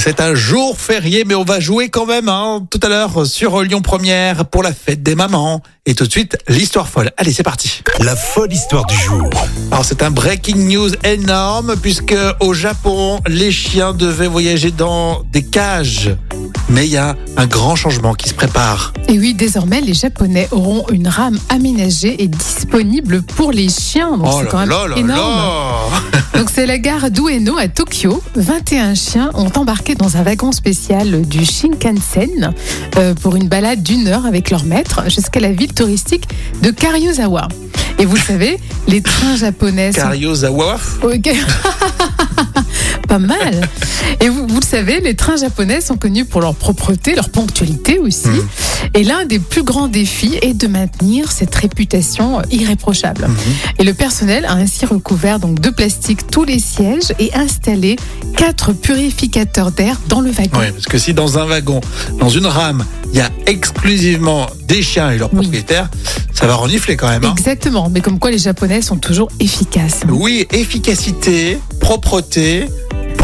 C'est un jour férié, mais on va jouer quand même hein, tout à l'heure sur Lyon Première pour la fête des mamans. Et tout de suite, l'histoire folle. Allez, c'est parti. La folle histoire du jour. Alors c'est un breaking news énorme puisque au Japon, les chiens devaient voyager dans des cages. Mais il y a un grand changement qui se prépare. Et oui, désormais, les Japonais auront une rame aménagée et disponible pour les chiens. Donc, Oh c'est quand là même là là énorme. là Donc, c'est la gare d'Ueno à Tokyo. 21 chiens ont embarqué dans un wagon spécial du Shinkansen euh, pour une balade d'une heure avec leur maître jusqu'à la ville touristique de Karyuzawa. Et vous le savez, les trains japonais sont Karyozawa? Ok. Pas mal. Et vous, vous le savez, les trains japonais sont connus pour leur propreté, leur ponctualité aussi. Mhm. Et l'un des plus grands défis est de maintenir cette réputation irréprochable. Mhm. Et le personnel a ainsi recouvert donc de plastique tous les sièges et installé quatre purificateurs d'air dans le wagon. Oui, parce que si dans un wagon, dans une rame, il y a exclusivement des chiens et leurs Oui. propriétaires, ça va renifler quand même. hein. Exactement. Mais comme quoi les Japonais sont toujours efficaces. Oui, efficacité, propreté,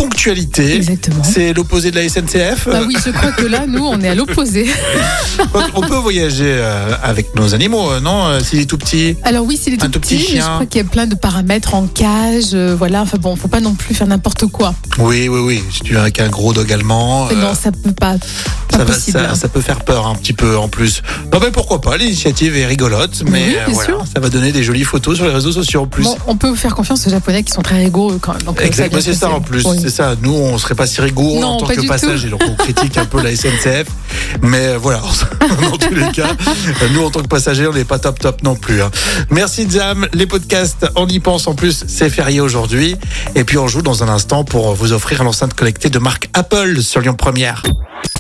ponctualité. Exactement. C'est l'opposé de la SNCF. Bah oui, je crois que là, nous, on est à l'opposé. On peut voyager euh, avec nos animaux, euh, non euh, S'il est tout petit? Alors oui, s'il est tout tout petit petit, mais je crois qu'il y a plein de paramètres en cage, euh, voilà. Enfin bon, faut pas non plus faire n'importe quoi. Oui, oui, oui. Si tu viens avec un gros dog allemand, euh, non, ça peut pas ça, va- ça- ça peut faire peur un petit peu en plus. Non, mais pourquoi pas L'initiative est rigolote, mais oui, euh, voilà, ça va donner des jolies photos sur les réseaux sociaux en plus. Bon, on peut faire confiance aux Japonais qui sont très rigoureux quand même. Donc, euh, Exact, va bien bah, c'est ça en plus, Oui. c'est ça. Nous, on serait pas si rigoureux Non, en tant que passager, donc on critique un peu la SNCF. Mais euh, voilà, dans tous les cas, nous en tant que passagers, on n'est pas top top non plus. hein. Merci Jam, les podcasts, on y pense en plus, c'est férié aujourd'hui. Et puis on joue dans un instant pour vous offrir l'enceinte connectée de marque Apple sur Lyon Première.